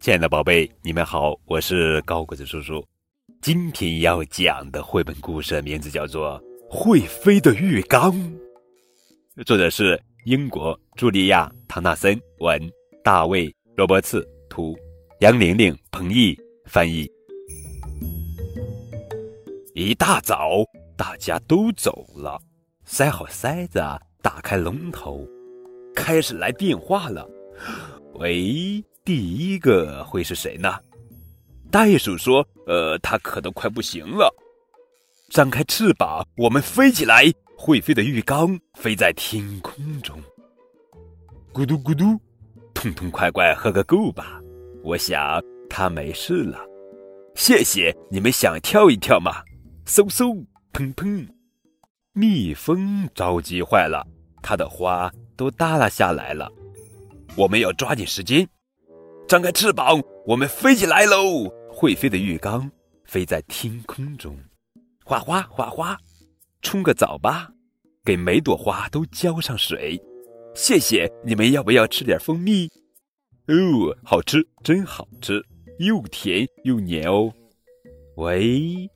亲爱的宝贝，你们好，我是高个子叔叔。今天要讲的绘本故事名字叫做《会飞的浴缸》，作者是英国茱莉亚·唐纳森文，大卫·罗伯茨图，杨玲玲、彭毅翻译。一大早，大家都走了，塞好塞子，打开龙头，开始来电话了。喂。第一个会是谁呢？袋鼠说：“呃，它渴得快不行了。”张开翅膀，我们飞起来。会飞的浴缸飞在天空中，咕嘟咕嘟，痛痛快快喝个够吧。我想它没事了。谢谢你们，想跳一跳吗？嗖嗖，砰砰。蜜蜂着急坏了，它的花都耷拉下来了。我们要抓紧时间。张开翅膀，我们飞起来喽！会飞的浴缸飞在天空中，哗哗哗哗，冲个澡吧，给每朵花都浇上水。谢谢你们，要不要吃点蜂蜜？哦，好吃，真好吃，又甜又黏哦。喂，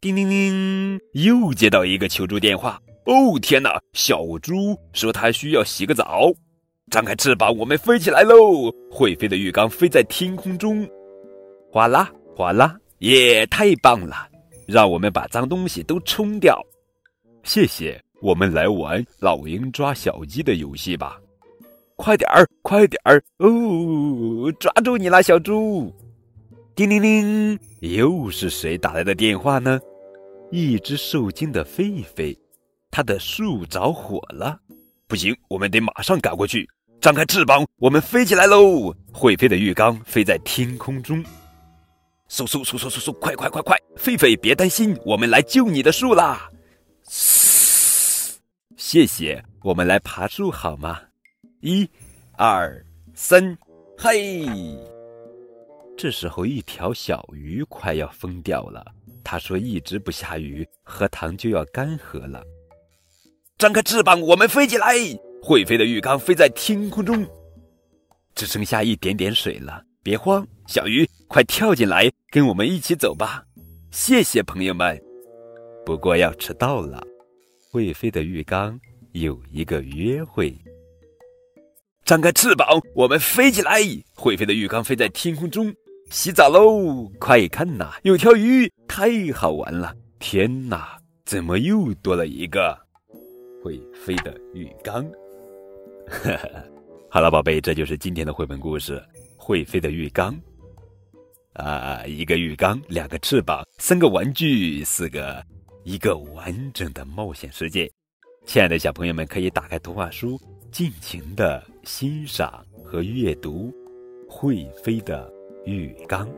叮铃铃，又接到一个求助电话。哦，天哪！小猪说他需要洗个澡。张开翅膀，我们飞起来喽！会飞的浴缸飞在天空中，哗啦哗啦，耶，太棒了！让我们把脏东西都冲掉。谢谢，我们来玩老鹰抓小鸡的游戏吧！快点儿，快点儿哦！抓住你了，小猪！叮铃铃，又是谁打来的电话呢？一只受惊的狒狒，它的树着火了，不行，我们得马上赶过去。张开翅膀，我们飞起来喽！会飞的浴缸飞在天空中，嗖嗖嗖嗖嗖嗖，快快快快！狒狒别担心，我们来救你的树啦！谢谢，我们来爬树好吗？一、二、三，嘿！这时候，一条小鱼快要疯掉了。他说：“一直不下雨，荷塘就要干涸了。”张开翅膀，我们飞起来！会飞的浴缸飞在天空中，只剩下一点点水了。别慌，小鱼，快跳进来，跟我们一起走吧。谢谢朋友们。不过要迟到了。会飞的浴缸有一个约会。张开翅膀，我们飞起来。会飞的浴缸飞在天空中，洗澡喽！快看呐，有条鱼，太好玩了！天哪，怎么又多了一个会飞的浴缸？好了，宝贝，这就是今天的绘本故事《会飞的浴缸》。啊，一个浴缸，两个翅膀，三个玩具，四个，一个完整的冒险世界。亲爱的小朋友们，可以打开图画书，尽情的欣赏和阅读《会飞的浴缸》。